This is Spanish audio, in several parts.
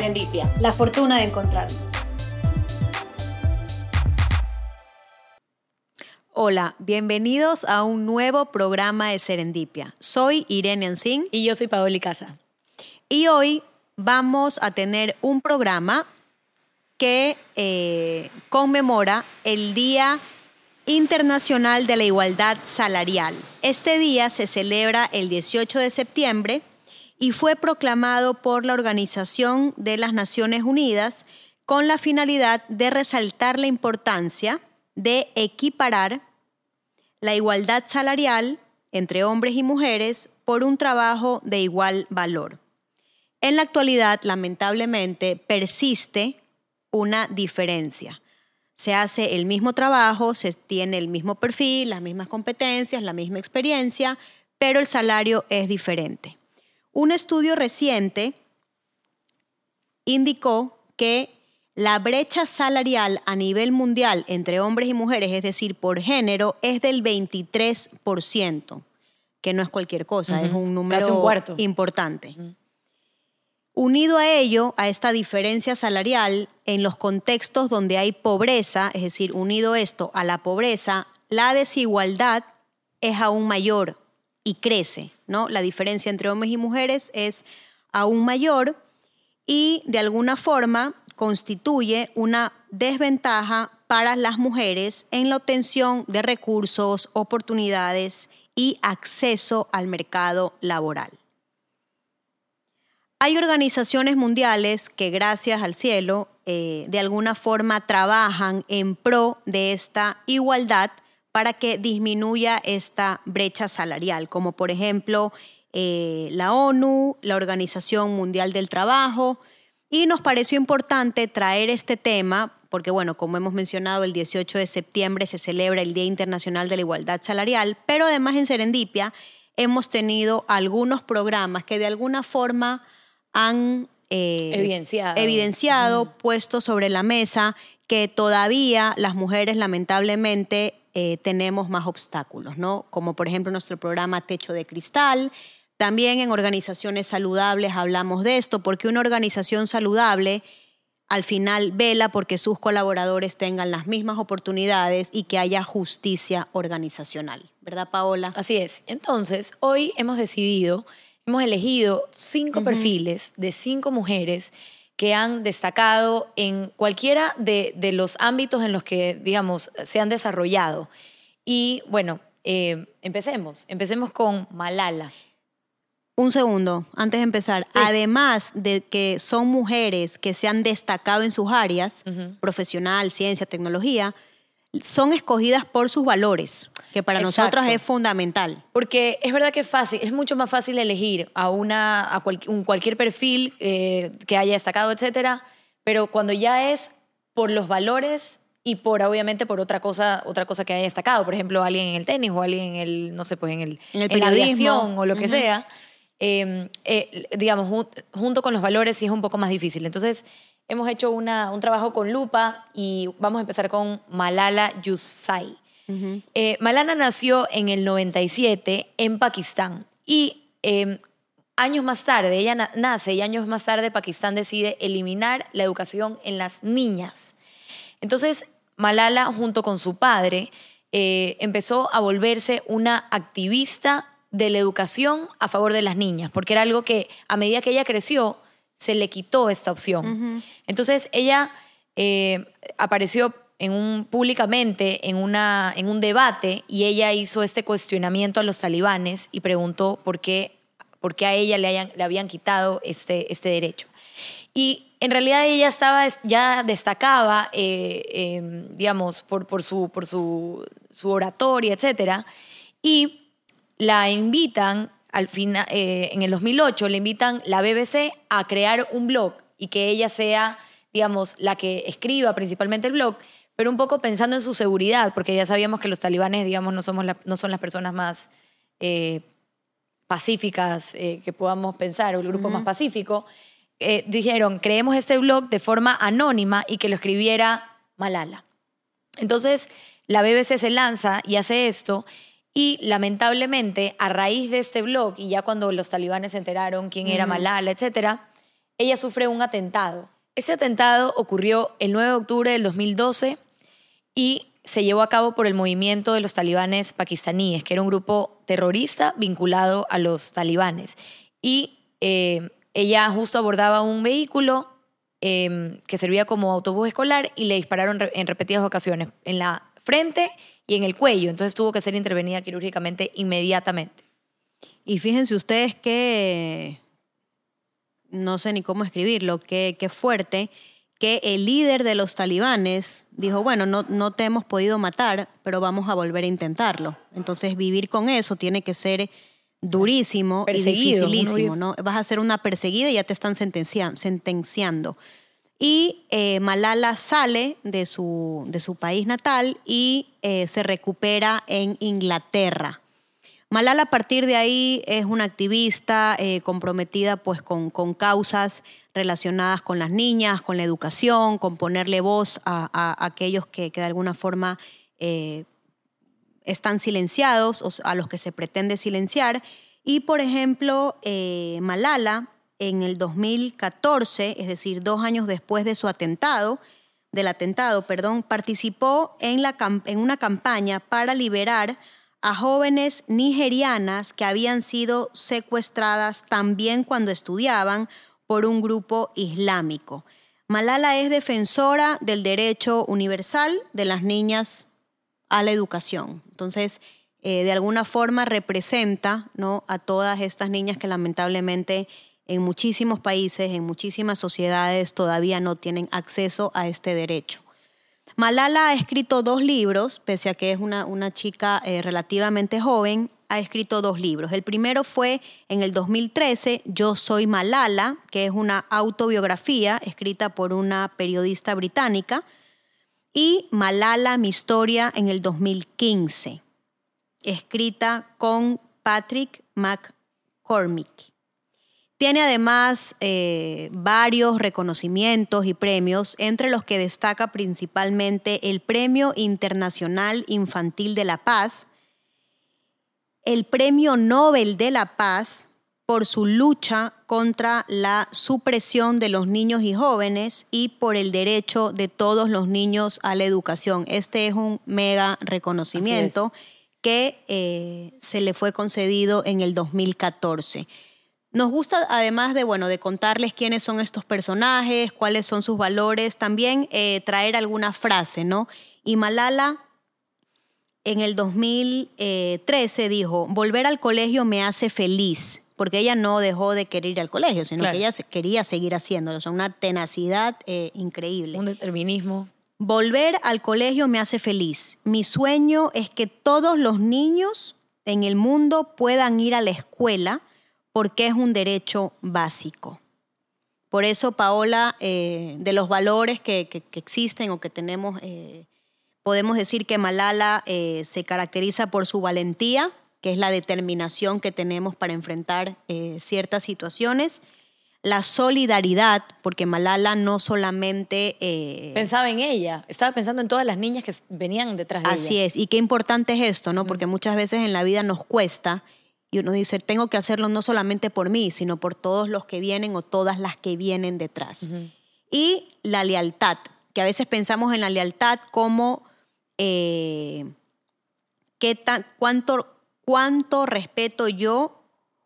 Serendipia. La fortuna de encontrarnos. Hola, bienvenidos a un nuevo programa de Serendipia. Soy Irene Ancín Y yo soy Paoli Casa. y hoy vamos a tener un programa que eh, conmemora el Día Internacional de la Igualdad Salarial. Este día se celebra el 18 de septiembre y fue proclamado por la Organización de las Naciones Unidas con la finalidad de resaltar la importancia de equiparar la igualdad salarial entre hombres y mujeres por un trabajo de igual valor. En la actualidad, lamentablemente, persiste una diferencia. Se hace el mismo trabajo, se tiene el mismo perfil, las mismas competencias, la misma experiencia, pero el salario es diferente. Un estudio reciente indicó que la brecha salarial a nivel mundial entre hombres y mujeres, es decir, por género, es del 23%, que no es cualquier cosa, es un número Casi un cuarto. importante. Unido a ello, a esta diferencia salarial, en los contextos donde hay pobreza, es decir, unido esto a la pobreza, la desigualdad es aún mayor y crece, ¿no? La diferencia entre hombres y mujeres es aún mayor y de alguna forma constituye una desventaja para las mujeres en la obtención de recursos, oportunidades y acceso al mercado laboral. Hay organizaciones mundiales que, gracias al cielo, eh, de alguna forma trabajan en pro de esta igualdad para que disminuya esta brecha salarial, como por ejemplo eh, la ONU, la Organización Mundial del Trabajo, y nos pareció importante traer este tema porque, bueno, como hemos mencionado, el 18 de septiembre se celebra el Día Internacional de la Igualdad Salarial, pero además en Serendipia hemos tenido algunos programas que de alguna forma han eh, Evidenciado. evidenciado, puesto sobre la mesa que todavía las mujeres lamentablemente eh, tenemos más obstáculos, ¿no? Como por ejemplo nuestro programa Techo de Cristal. También en organizaciones saludables hablamos de esto, porque una organización saludable al final vela porque sus colaboradores tengan las mismas oportunidades y que haya justicia organizacional. ¿Verdad, Paola? Así es. Entonces, hoy hemos decidido, hemos elegido cinco perfiles de cinco mujeres que han destacado en cualquiera de, de los ámbitos en los que, digamos, se han desarrollado. Y bueno, eh, empecemos. Empecemos con Malala. Un segundo, antes de empezar. Además de que son mujeres que se han destacado en sus áreas, profesional, ciencia, tecnología, son escogidas por sus valores, que para Exacto. nosotros es fundamental. Porque es verdad que es fácil, es mucho más fácil elegir a, una, a cual- un cualquier perfil eh, que haya destacado, etcétera, pero cuando ya es por los valores y por obviamente por otra cosa, otra cosa que haya destacado, por ejemplo, alguien en el tenis o alguien en el, no sé, pues en el, En el la periodismo. aviación o lo que sea, eh, eh, digamos, jun- junto con los valores sí es un poco más difícil. Entonces, hemos hecho una, un trabajo con lupa y vamos a empezar con Malala Yousafzai. Eh, Malala nació en el 97 en Pakistán y eh, años más tarde, ella na- nace y años más tarde Pakistán decide eliminar la educación en las niñas. Entonces, Malala, junto con su padre, eh, empezó a volverse una activista de la educación a favor de las niñas, porque era algo que a medida que ella creció, se le quitó esta opción. Entonces, ella eh, apareció en un, públicamente en, una, en un debate y ella hizo este cuestionamiento a los talibanes y preguntó por qué, por qué a ella le, hayan- le habían quitado este, este derecho. Y en realidad ella estaba, ya destacaba, eh, eh, digamos, por, por, su, por su, su oratoria, etc. Y la invitan, al final, en el 2008, le invitan la BBC a crear un blog y que ella sea, digamos, la que escriba principalmente el blog, pero un poco pensando en su seguridad, porque ya sabíamos que los talibanes, digamos, no, somos la- no son las personas más eh, pacíficas eh, que podamos pensar, o el grupo más pacífico, eh, dijeron, creemos este blog de forma anónima y que lo escribiera Malala. Entonces, la BBC se lanza y hace esto y lamentablemente a raíz de este blog y ya cuando los talibanes se enteraron quién era Malala, etcétera, ella sufre un atentado. Ese atentado ocurrió el 9 de octubre del 2012 y se llevó a cabo por el movimiento de los talibanes pakistaníes, que era un grupo terrorista vinculado a los talibanes. Y eh, ella justo abordaba un vehículo eh, que servía como autobús escolar y le dispararon en repetidas ocasiones en la frente y en el cuello. Entonces tuvo que ser intervenida quirúrgicamente inmediatamente. Y fíjense ustedes que, no sé ni cómo escribirlo, qué qué fuerte, que el líder de los talibanes dijo, bueno, no, no te hemos podido matar, pero vamos a volver a intentarlo. Entonces vivir con eso tiene que ser durísimo Perseguido, y dificilísimo, ¿no? Vas a ser una perseguida y ya te están sentencia- sentenciando. Y eh, Malala sale de su, de su país natal y eh, se recupera en Inglaterra. Malala a partir de ahí es una activista eh, comprometida pues con, con causas relacionadas con las niñas, con la educación, con ponerle voz a, aquellos que, que de alguna forma están silenciados, o a los que se pretende silenciar. Y, por ejemplo, Malala, en el 2014, es decir, dos años después de su atentado, del atentado, perdón, participó en, una campaña para liberar a jóvenes nigerianas que habían sido secuestradas también cuando estudiaban por un grupo islámico. Malala es defensora del derecho universal de las niñas a la educación. Entonces, eh, de alguna forma representa ¿no? a todas estas niñas que lamentablemente en muchísimos países, en muchísimas sociedades todavía no tienen acceso a este derecho. Malala ha escrito dos libros, pese a que es una, una chica eh, relativamente joven, ha escrito dos libros. El primero fue en el 2013, Yo soy Malala, que es una autobiografía escrita por una periodista británica, y Malala, mi historia, en el 2015, escrita con Patrick McCormick. Tiene además eh, varios reconocimientos y premios, entre los que destaca principalmente el Premio Internacional Infantil de la Paz, el Premio Nobel de la Paz por su lucha contra la supresión de los niños y jóvenes y por el derecho de todos los niños a la educación. Este es un mega reconocimiento que eh, se le fue concedido en el 2014. Nos gusta, además de, bueno, de contarles quiénes son estos personajes, cuáles son sus valores, también eh, traer alguna frase, ¿no? Y Malala en el 2013 dijo, volver al colegio me hace feliz, porque ella no dejó de querer ir al colegio, sino Claro. que ella quería seguir haciéndolo, o sea, una tenacidad eh, increíble. Un determinismo. Volver al colegio me hace feliz. Mi sueño es que todos los niños en el mundo puedan ir a la escuela porque es un derecho básico. Por eso, Paola, eh, de los valores que, que- que existen o que tenemos, eh, podemos decir que Malala eh, se caracteriza por su valentía, que es la determinación que tenemos para enfrentar eh, ciertas situaciones, la solidaridad, porque Malala no solamente... eh, Pensaba en ella. Estaba pensando en todas las niñas que venían detrás de Así ella. es, y qué importante es esto, ¿no? Porque muchas veces en la vida nos cuesta y uno dice, tengo que hacerlo no solamente por mí, sino por todos los que vienen o todas las que vienen detrás. Y la lealtad, que a veces pensamos en la lealtad como eh, qué tan- cuánto, cuánto respeto yo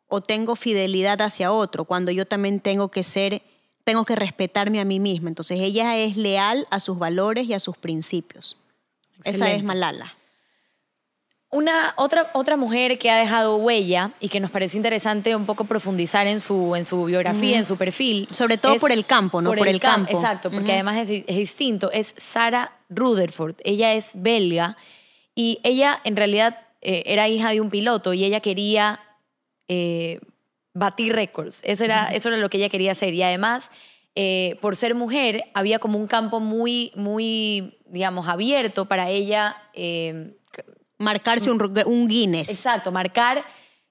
o tengo fidelidad hacia otro, cuando yo también tengo que ser, tengo que respetarme a mí misma. Entonces ella es leal a sus valores y a sus principios. Esa es Excelente. Malala. Una otra, otra mujer que ha dejado huella y que nos pareció interesante un poco profundizar en su, en su biografía, en su perfil. Sobre todo por el campo, ¿no? Por el cam- campo. Exacto, porque además es, di- es distinto. Es Sarah Rutherford. Ella es belga y ella en realidad eh, era hija de un piloto y ella quería eh, batir récords. Eso era, eso era lo que ella quería hacer. Y además, eh, por ser mujer, había como un campo muy, muy, digamos, abierto para ella. Marcarse un, un Guinness. Exacto, marcar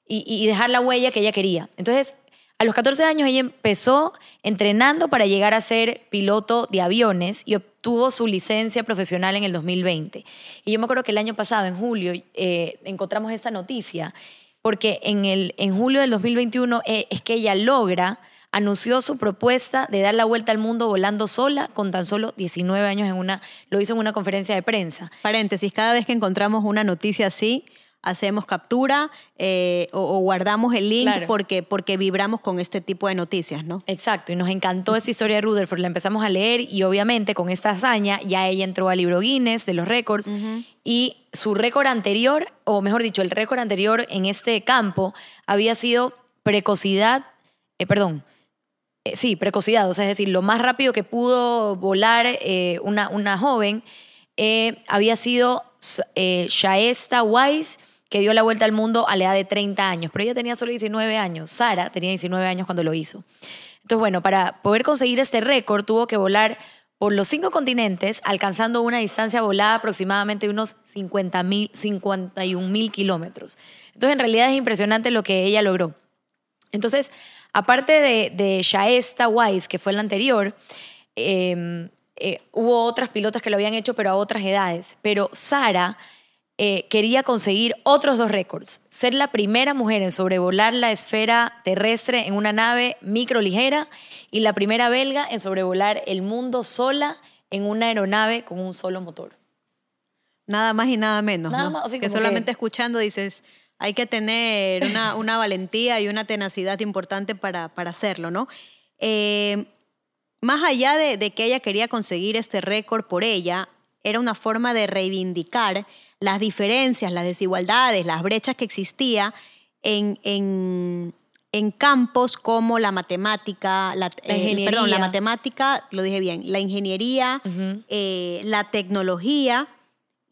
y, y dejar la huella que ella quería. Entonces, a los 14 años ella empezó entrenando para llegar a ser piloto de aviones y obtuvo su licencia profesional en el 2020. Y yo me acuerdo que el año pasado, en julio, eh, encontramos esta noticia, porque en, el, en julio del 2021 eh, es que ella logra anunció su propuesta de dar la vuelta al mundo volando sola con tan solo 19 años en una, lo hizo en una conferencia de prensa. Paréntesis, cada vez que encontramos una noticia así, hacemos captura eh, o, o guardamos el link Claro. porque, porque vibramos con este tipo de noticias, ¿no? Exacto, y nos encantó esa historia de Rutherford, la empezamos a leer y obviamente con esta hazaña ya ella entró al libro Guinness de los récords y su récord anterior, o mejor dicho, el récord anterior en este campo había sido precocidad, eh, perdón, eh, sí, precocidad, o sea, es decir, lo más rápido que pudo volar eh, una, una joven eh, había sido Shaesta Wise, que dio la vuelta al mundo a la edad de 30 años, pero ella tenía solo 19 años. Sara tenía 19 años cuando lo hizo. Entonces, bueno, para poder conseguir este récord tuvo que volar por los cinco continentes, alcanzando una distancia volada aproximadamente de unos 50 mil, 51 mil kilómetros. Entonces, en realidad es impresionante lo que ella logró. Entonces, aparte de, de Shaesta Wise, que fue la anterior, eh, eh, hubo otras pilotas que lo habían hecho, pero a otras edades. Pero Sara eh, quería conseguir otros dos récords. Ser la primera mujer en sobrevolar la esfera terrestre en una nave microligera y la primera belga en sobrevolar el mundo sola en una aeronave con un solo motor. Nada más y nada menos. Nada ¿no? más, así que solamente que- escuchando dices, hay que tener una, una valentía y una tenacidad importante para, para hacerlo, ¿no? Eh, más allá de, de que ella quería conseguir este récord por ella, era una forma de reivindicar las diferencias, las desigualdades, las brechas que existía en, en, en campos como la matemática, la, La eh, ingeniería. perdón, la matemática, lo dije bien, la ingeniería, eh, la tecnología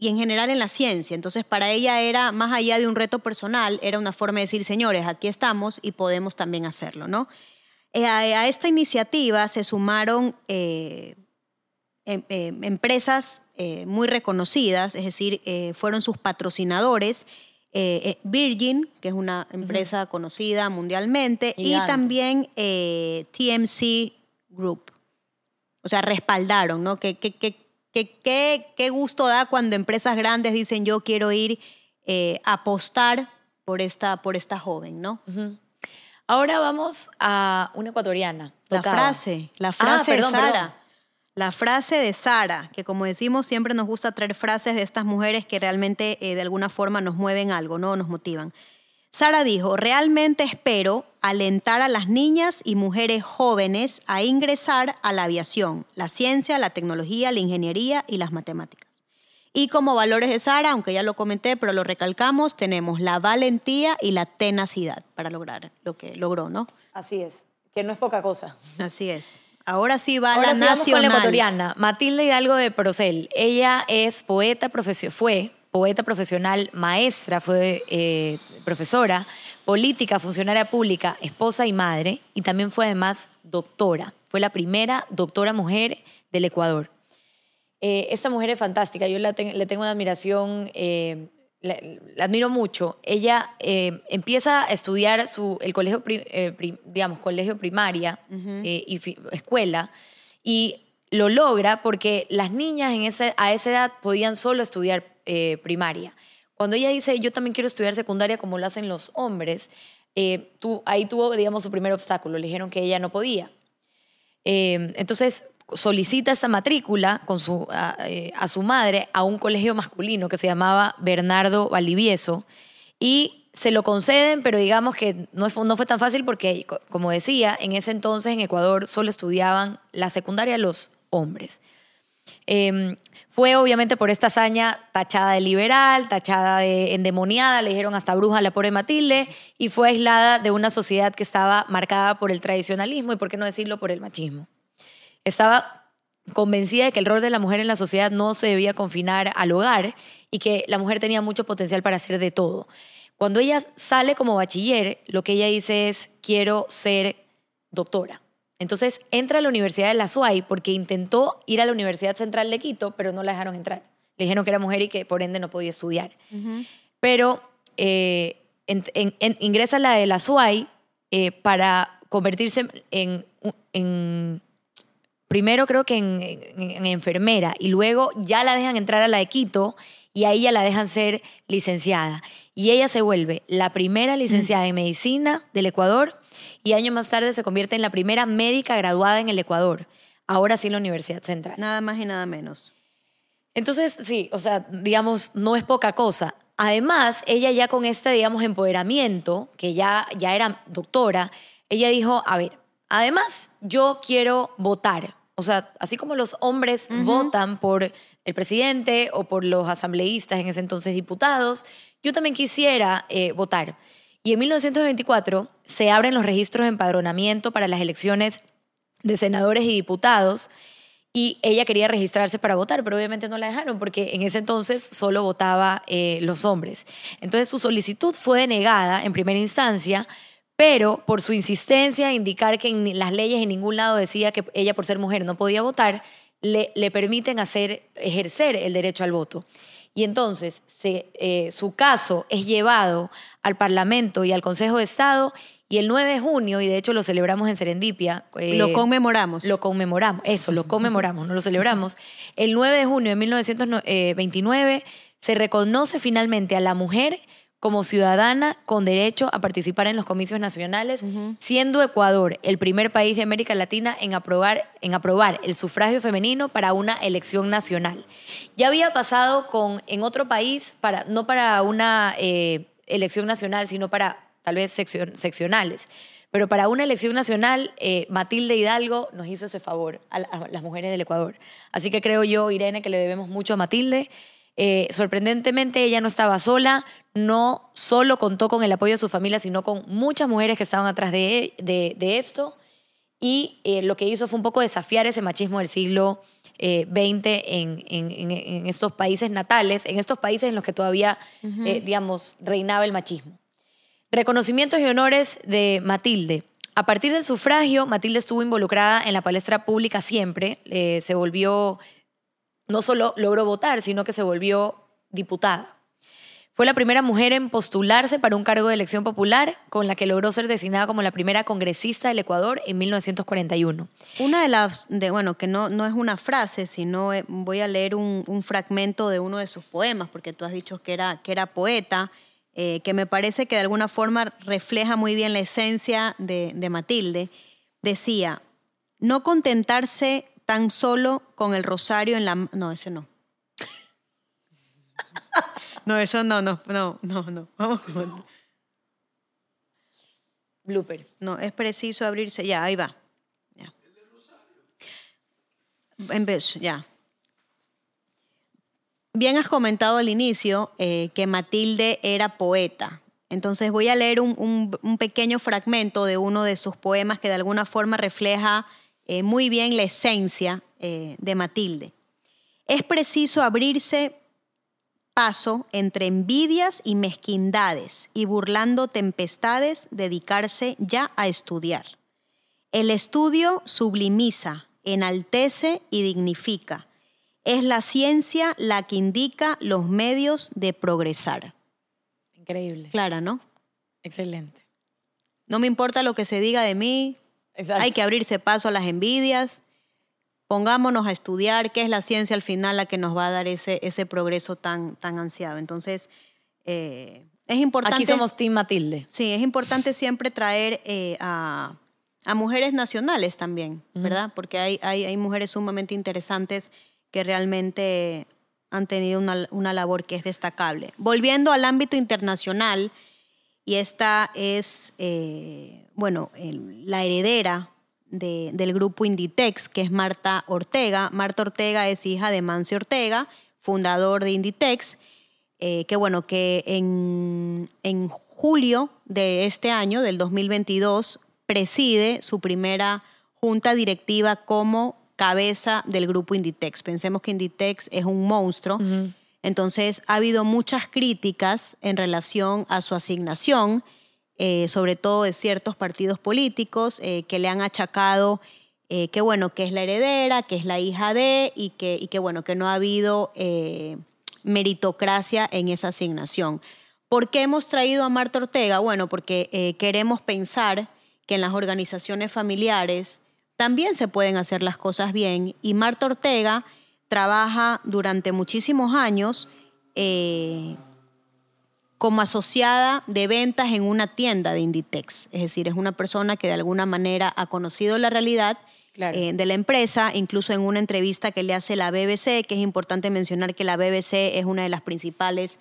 y en general en la ciencia. Entonces, para ella era, más allá de un reto personal, era una forma de decir, señores, aquí estamos y podemos también hacerlo, ¿no? Eh, a, a esta iniciativa se sumaron eh, em- em- empresas eh, muy reconocidas, es decir, fueron sus patrocinadores. Virgin, que es una empresa conocida mundialmente, y también TMC Group. O sea, respaldaron, ¿no? ¿Qué, qué, qué, qué, qué, qué gusto da cuando empresas grandes dicen yo quiero ir eh, a apostar por esta, por esta joven, ¿no? Ahora vamos a una ecuatoriana. La frase, la Ah, frase perdón, de Sara. perdón. La frase de Sara, que como decimos, siempre nos gusta traer frases de estas mujeres que realmente eh, de alguna forma nos mueven algo, ¿no? Nos motivan. Sara dijo, realmente espero alentar a las niñas y mujeres jóvenes a ingresar a la aviación, la ciencia, la tecnología, la ingeniería y las matemáticas. Y como valores de Sara, aunque ya lo comenté, pero lo recalcamos, tenemos la valentía y la tenacidad para lograr lo que logró, ¿no? Así es, que no es poca cosa. Así es. Ahora sí va Ahora la sí vamos nacional. con la ecuatoriana, Matilde Hidalgo de Procel. Ella es poeta profesio- fue poeta profesional, maestra, fue eh, profesora, política, funcionaria pública, esposa y madre, y también fue además doctora. Fue la primera doctora mujer del Ecuador. Eh, esta mujer es fantástica, yo la ten- le tengo una admiración, eh, la, la admiro mucho. Ella empieza a estudiar su, el colegio, digamos, colegio primaria y fi- escuela y lo logra porque las niñas en ese, a esa edad podían solo estudiar eh, primaria. Cuando ella dice, yo también quiero estudiar secundaria como lo hacen los hombres, eh, tu- ahí tuvo, digamos, su primer obstáculo. Le dijeron que ella no podía. Eh, entonces solicita esta matrícula con su, a, eh, a su madre a un colegio masculino que se llamaba Bernardo Valdivieso y se lo conceden, pero digamos que no fue, no fue tan fácil porque, co- como decía, en ese entonces en Ecuador solo estudiaban la secundaria los hombres. Eh, fue obviamente por esta hazaña tachada de liberal, tachada de endemoniada, le dijeron hasta bruja a la pobre Matilde, y fue aislada de una sociedad que estaba marcada por el tradicionalismo y, por qué no decirlo, por el machismo. Estaba convencida de que el rol de la mujer en la sociedad no se debía confinar al hogar y que la mujer tenía mucho potencial para hacer de todo. Cuando ella sale como bachiller, lo que ella dice es, quiero ser doctora. Entonces entra a la Universidad de la SUAY porque intentó ir a la Universidad Central de Quito, pero no la dejaron entrar. Le dijeron que era mujer y que por ende no podía estudiar. Pero eh, en- en- en- ingresa a la de la SUAY eh, para convertirse en, primero creo que en enfermera y luego ya la dejan entrar a la de Quito y a ella la dejan ser licenciada. Y ella se vuelve la primera licenciada en medicina del Ecuador y años más tarde se convierte en la primera médica graduada en el Ecuador, ahora sí en la Universidad Central. Nada más y nada menos. Entonces, sí, o sea, digamos, no es poca cosa. Además, ella ya con este, digamos, empoderamiento, que ya, ya era doctora, ella dijo, a ver, además yo quiero votar. O sea, así como los hombres votan por el presidente o por los asambleístas, en ese entonces diputados, yo también quisiera eh, votar. Y en 1924 se abren los registros de empadronamiento para las elecciones de senadores y diputados y ella quería registrarse para votar, pero obviamente no la dejaron porque en ese entonces solo votaba eh, los hombres. Entonces su solicitud fue denegada en primera instancia, pero por su insistencia a indicar que en las leyes en ningún lado decía que ella por ser mujer no podía votar, le, le permiten hacer, ejercer el derecho al voto. Y entonces se, eh, su caso es llevado al Parlamento y al Consejo de Estado y el 9 de junio, y de hecho lo celebramos en Serendipia. Eh, lo conmemoramos. Lo conmemoramos, eso, lo conmemoramos, no lo celebramos. El 9 de junio de 1929 se reconoce finalmente a la mujer como ciudadana con derecho a participar en los comicios nacionales, siendo Ecuador el primer país de América Latina en aprobar, en aprobar el sufragio femenino para una elección nacional. Ya había pasado con, en otro país, para, no para una eh, elección nacional, sino para tal vez seccionales. Pero para una elección nacional, eh, Matilde Hidalgo nos hizo ese favor a, las mujeres del Ecuador. Así que creo yo, Irene, que le debemos mucho a Matilde. Eh, sorprendentemente, ella no estaba sola, no solo contó con el apoyo de su familia, sino con muchas mujeres que estaban atrás de, de, esto. Y eh, lo que hizo fue un poco desafiar ese machismo del siglo XX en, en, en, estos países natales, en estos países en los que todavía, digamos, reinaba el machismo. Reconocimientos y honores de Matilde. A partir del sufragio, Matilde estuvo involucrada en la palestra pública siempre. Eh, se volvió, no solo logró votar, sino que se volvió diputada. Fue la primera mujer en postularse para un cargo de elección popular, con la que logró ser designada como la primera congresista del Ecuador en 1941. Una de las, de, bueno, que no, no es una frase, sino eh, voy a leer un, fragmento de uno de sus poemas, porque tú has dicho que era, que era poeta. Eh, que me parece que de alguna forma refleja muy bien la esencia de, Matilde, decía, no contentarse tan solo con el rosario en la... No, ese no. no, eso no, no, no, no, no. Vamos con... Blooper. No, es preciso abrirse. Ya, ahí va. Ya. En vez, ya. Bien has comentado al inicio eh, que Matilde era poeta. Entonces voy a leer un, pequeño fragmento de uno de sus poemas que de alguna forma refleja eh, muy bien la esencia eh, de Matilde. Es preciso abrirse paso entre envidias y mezquindades y burlando tempestades dedicarse ya a estudiar. El estudio sublimiza, enaltece y dignifica es la ciencia la que indica los medios de progresar. Increíble. Clara, ¿no? Excelente. No me importa lo que se diga de mí. Hay que abrirse paso a las envidias. Pongámonos a estudiar qué es la ciencia al final la que nos va a dar ese, ese progreso tan, tan ansiado. Entonces, eh, es importante. Aquí somos Team Matilde. Sí, es importante siempre traer eh, a, mujeres nacionales también, ¿verdad? Porque hay, hay, hay mujeres sumamente interesantes que realmente han tenido una, labor que es destacable. Volviendo al ámbito internacional, y esta es, eh, bueno, la heredera del grupo Inditex, que es Marta Ortega. Marta Ortega es hija de Mancio Ortega, fundador de Inditex, eh, que bueno, que en, en julio de este año, del 2022, preside su primera junta directiva como cabeza del grupo Inditex. Pensemos que Inditex es un monstruo. Entonces, ha habido muchas críticas en relación a su asignación, eh, sobre todo de ciertos partidos políticos eh, que le han achacado eh, que, bueno, que es la heredera, que es la hija de, y que, y que bueno, que no ha habido meritocracia en esa asignación. ¿Por qué hemos traído a Marta Ortega? Bueno, porque queremos pensar que en las organizaciones familiares también se pueden hacer las cosas bien y Marta Ortega trabaja durante muchísimos años como asociada de ventas en una tienda de Inditex. Es decir, es una persona que de alguna manera ha conocido la realidad Claro. eh, de la empresa, incluso en una entrevista que le hace la BBC, que es importante mencionar que la BBC es una de las principales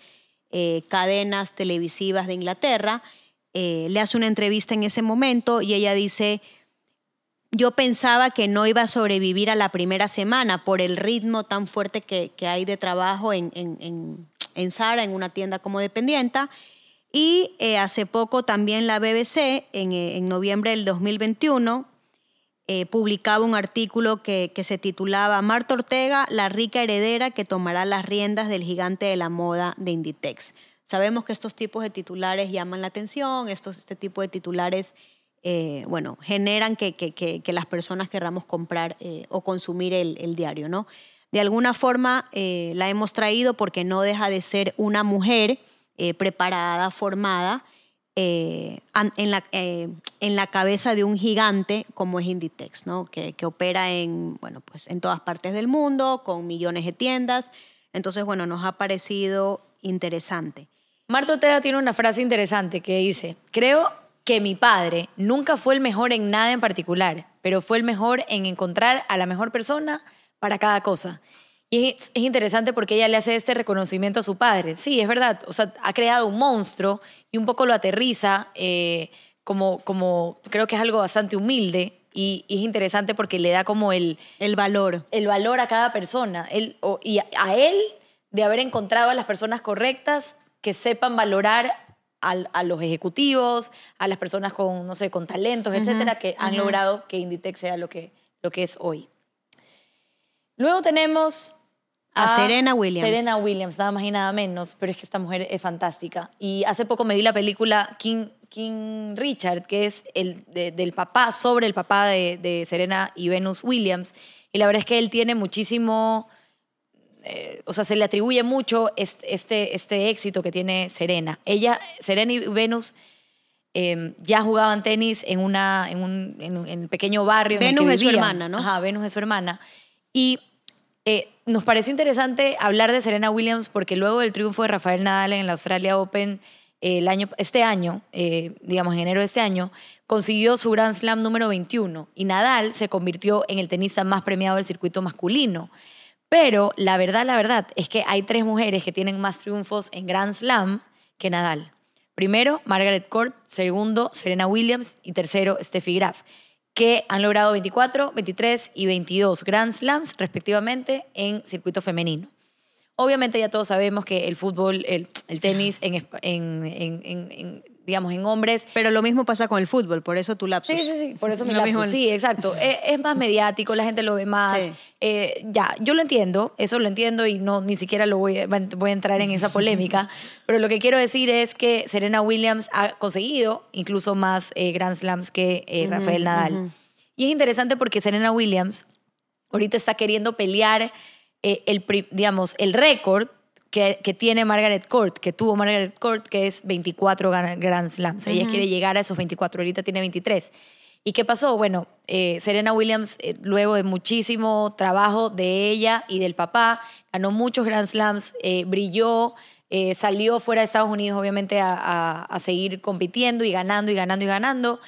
eh, cadenas televisivas de Inglaterra, eh, le hace una entrevista en ese momento y ella dice, yo pensaba que no iba a sobrevivir a la primera semana por el ritmo tan fuerte que, que hay de trabajo en, en, en, en Zara, en una tienda como dependienta. Y eh, hace poco también la BBC, en, eh, en noviembre del 2021, eh, publicaba un artículo que, que se titulaba Marta Ortega, la rica heredera que tomará las riendas del gigante de la moda de Inditex. Sabemos que estos tipos de titulares llaman la atención, estos, este tipo de titulares, bueno, generan que, que, que, las personas querramos comprar o consumir el, el, diario, ¿no? De alguna forma eh, la hemos traído porque no deja de ser una mujer eh, preparada, formada, eh, en, la, en la cabeza de un gigante como es Inditex, ¿no? que, que opera en, bueno, pues en todas partes del mundo, con millones de tiendas. Entonces, bueno, nos ha parecido interesante. Marta Ortega tiene una frase interesante que dice, creo que mi padre nunca fue el mejor en nada en particular, pero fue el mejor en encontrar a la mejor persona para cada cosa. Y es, es, interesante porque ella le hace este reconocimiento a su padre. Sí, es verdad, o sea, ha creado un monstruo y un poco lo aterriza eh, como, como, creo que es algo bastante humilde y, y, es interesante porque le da como el... El valor. El valor a cada persona. Él, o, y a, a, él de haber encontrado a las personas correctas que sepan valorar a, a los ejecutivos, a las personas con, no sé, con talentos, uh -huh, etcétera, que han uh -huh. logrado que Inditex sea lo que, lo que es hoy. Luego tenemos a, a, Serena Williams. Serena Williams, nada más y nada menos, pero es que esta mujer es fantástica. Y hace poco me vi la película King, King Richard, que es el de, del papá, sobre el papá de, de, Serena y Venus Williams. Y la verdad es que él tiene muchísimo, eh, o sea, se le atribuye mucho este, este, este, éxito que tiene Serena. Ella, Serena y Venus eh, ya jugaban tenis en, una, en, un, en, en el pequeño barrio. Venus en el que es su hermana, ¿no? Ajá, Venus es su hermana. Y eh, nos pareció interesante hablar de Serena Williams porque luego del triunfo de Rafael Nadal en la Australia Open eh, el año, este año, eh, digamos en enero de este año, consiguió su Grand Slam número 21 y Nadal se convirtió en el tenista más premiado del circuito masculino. Pero la verdad, la verdad es que hay tres mujeres que tienen más triunfos en Grand Slam que Nadal. Primero, Margaret Court, segundo, Serena Williams y tercero, Steffi Graf que han logrado 24, 23 y 22 Grand Slams respectivamente en circuito femenino. Obviamente ya todos sabemos que el fútbol, el, tenis en, en, en, en, digamos, en hombres... Pero lo mismo pasa con el fútbol, por eso tu lapsus. Sí, sí, sí, por eso mi lapsus. Mismo... Sí, exacto. es, es, más mediático, la gente lo ve más. Sí. Eh, ya, yo lo entiendo, eso lo entiendo y no ni siquiera lo voy, voy a entrar en esa polémica, pero lo que quiero decir es que Serena Williams ha conseguido incluso más eh, Grand Slams que eh, Rafael uh -huh, Nadal. Uh -huh. Y es interesante porque Serena Williams ahorita está queriendo pelear eh, el, digamos, el récord que, que, tiene Margaret Court, que tuvo Margaret Court, que es 24 Grand Slams. Uh -huh. Ella quiere llegar a esos 24, ahorita tiene 23. ¿Y qué pasó? Bueno, eh, Serena Williams, eh, luego de muchísimo trabajo de ella y del papá, ganó muchos Grand Slams, eh, brilló, salió fuera de Estados Unidos, obviamente, a, a, a, seguir compitiendo y ganando y ganando y ganando.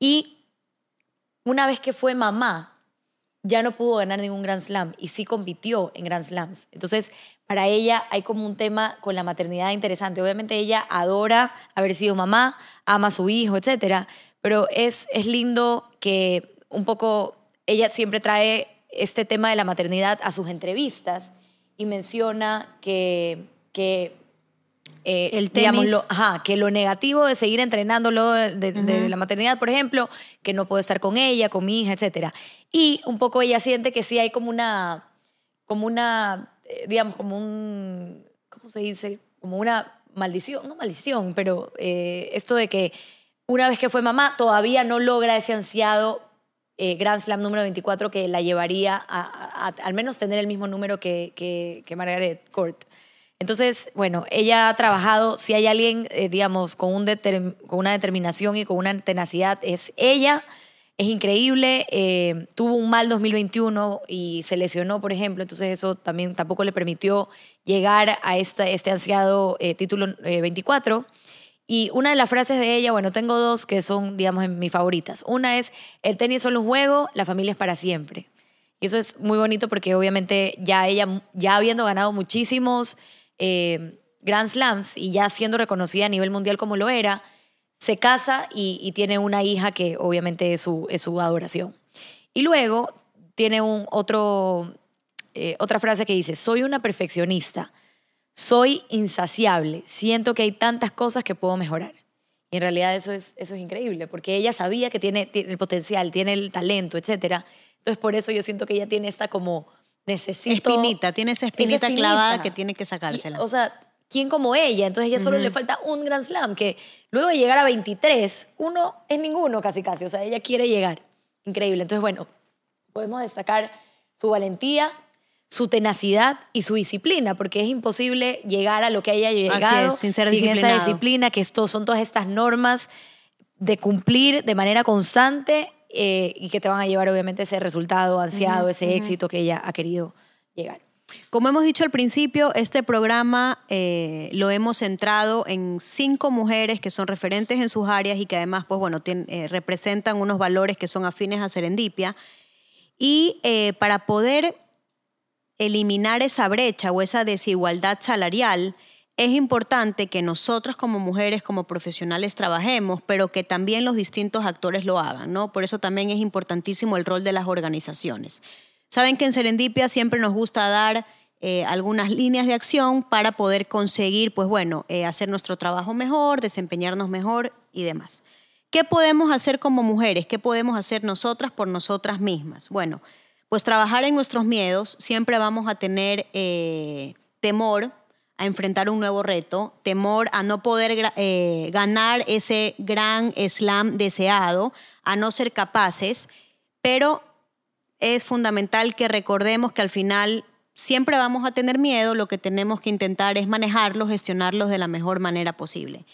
Y una vez que fue mamá, ya no pudo ganar ningún Grand Slam y sí compitió en Grand Slams. Entonces, para ella hay como un tema con la maternidad interesante. Obviamente ella adora haber sido mamá, ama a su hijo, etcétera, pero es, es lindo que un poco ella siempre trae este tema de la maternidad a sus entrevistas y menciona que, que eh, el tenis. Lo, ajá, que lo negativo de seguir entrenándolo de, de, uh -huh. de, la maternidad, por ejemplo, que no puedo estar con ella, con mi hija, etcétera. Y un poco ella siente que sí hay como una, como una, eh, digamos, como un, ¿cómo se dice? Como una maldición, no maldición, pero eh, esto de que una vez que fue mamá todavía no logra ese ansiado eh, Grand Slam número 24 que la llevaría a, al menos tener el mismo número que, que, Margaret Court. Entonces, bueno, ella ha trabajado, si hay alguien, digamos, con, un con, una determinación y con una tenacidad, es ella. Es increíble. eh, tuvo un mal 2021 y se lesionó, por ejemplo, entonces eso también tampoco le permitió llegar a este ansiado eh, título eh, 24. Y una de las frases de ella, bueno, tengo dos que son, digamos, mis favoritas. Una es, el tenis es solo un juego, la familia es para siempre. Y eso es muy bonito porque obviamente ya ella, ya habiendo ganado muchísimos eh, Grand Slams y ya siendo reconocida a nivel mundial como lo era, se casa y, y tiene una hija que obviamente es su, es su adoración. Y luego tiene un otro, eh, otra frase que dice, soy una perfeccionista, soy insaciable, siento que hay tantas cosas que puedo mejorar. Y en realidad eso es, eso es increíble, porque ella sabía que tiene, tiene el potencial, tiene el talento, etc. Entonces por eso yo siento que ella tiene esta como, necesito... Espinita, tiene esa espinita, esa clavada que tiene que sacársela. Y, o sea, ¿quién como ella? Entonces ella solo le falta un Grand Slam, que luego de llegar a 23, uno es ninguno casi casi. O sea, ella quiere llegar. Increíble. Entonces, bueno, podemos destacar su valentía, su tenacidad y su disciplina, porque es imposible llegar a lo que haya llegado es, sin ser esa disciplinado. disciplina, que esto, son todas estas normas de cumplir de manera constante eh, y que te van a llevar obviamente ese resultado ansiado, ese éxito que ella ha querido llegar. Como hemos dicho al principio, este programa eh, lo hemos centrado en cinco mujeres que son referentes en sus áreas y que además, pues bueno, eh, representan unos valores que son afines a Serendipia. Y eh, para poder eliminar esa brecha o esa desigualdad salarial, es importante que nosotras como mujeres, como profesionales trabajemos, pero que también los distintos actores lo hagan, ¿no? Por eso también es importantísimo el rol de las organizaciones. Saben que en Serendipia siempre nos gusta dar eh, algunas líneas de acción para poder conseguir, pues bueno, eh, hacer nuestro trabajo mejor, desempeñarnos mejor y demás. ¿Qué podemos hacer como mujeres? ¿Qué podemos hacer nosotras por nosotras mismas? Bueno, pues trabajar en nuestros miedos. Siempre vamos a tener eh, temor a enfrentar un nuevo reto, temor a no poder ganar ese gran slam deseado, a no ser capaces, pero es fundamental que recordemos que al final siempre vamos a tener miedo, lo que tenemos que intentar es manejarlos, gestionarlos de la mejor manera posible.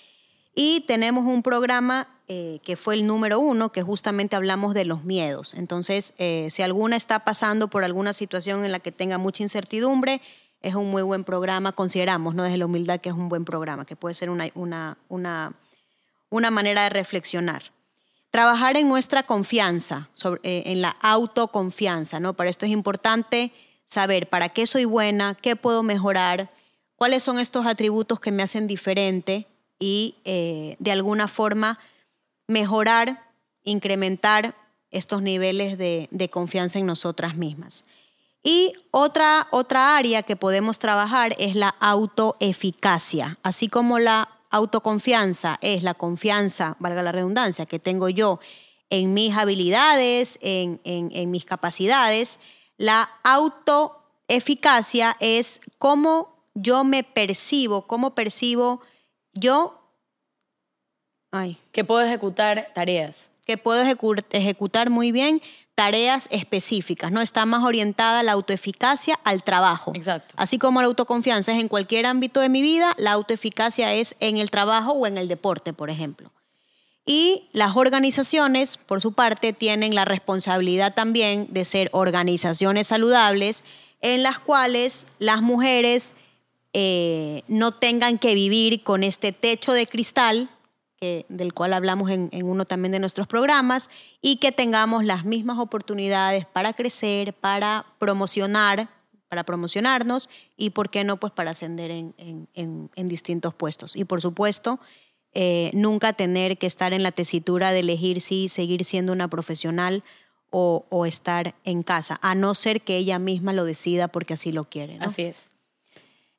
Y tenemos un programa eh, que fue el número uno, que justamente hablamos de los miedos. Entonces, eh, si alguna está pasando por alguna situación en la que tenga mucha incertidumbre, es un muy buen programa, consideramos, ¿no? desde la humildad, que es un buen programa, que puede ser una, una, una, una manera de reflexionar. Trabajar en nuestra confianza, eh, en la autoconfianza, ¿no? Para esto es importante saber para qué soy buena, qué puedo mejorar, cuáles son estos atributos que me hacen diferente y eh, de alguna forma mejorar, incrementar estos niveles de, de confianza en nosotras mismas. Y otra, otra área que podemos trabajar es la autoeficacia. Así como la autoconfianza es la confianza, valga la redundancia, que tengo yo en mis habilidades, en, en- en mis capacidades, la autoeficacia es cómo yo me percibo, cómo percibo yo, ay, Que puedo ejecutar tareas. que puedo ejecu- ejecutar muy bien tareas específicas, ¿no? Está más orientada la autoeficacia al trabajo. Exacto. Así como la autoconfianza es en cualquier ámbito de mi vida, la autoeficacia es en el trabajo o en el deporte, por ejemplo. Y las organizaciones, por su parte, tienen la responsabilidad también de ser organizaciones saludables en las cuales las mujeres eh, no tengan que vivir con este techo de cristal, del cual hablamos en, uno también de nuestros programas, y que tengamos las mismas oportunidades para crecer, para promocionar, para promocionarnos y, ¿por qué no?, pues para ascender en, distintos puestos. Y, por supuesto, eh, nunca tener que estar en la tesitura de elegir si seguir siendo una profesional o, estar en casa, a no ser que ella misma lo decida porque así lo quiere. Así es.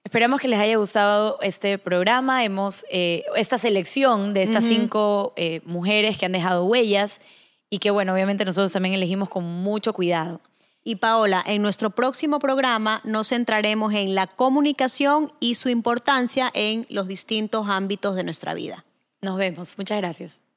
Esperamos que les haya gustado este programa. Hemos, eh, esta selección de estas cinco eh, mujeres que han dejado huellas y que, bueno, obviamente nosotros también elegimos con mucho cuidado. Y Paola, en nuestro próximo programa nos centraremos en la comunicación y su importancia en los distintos ámbitos de nuestra vida. Nos vemos. Muchas gracias.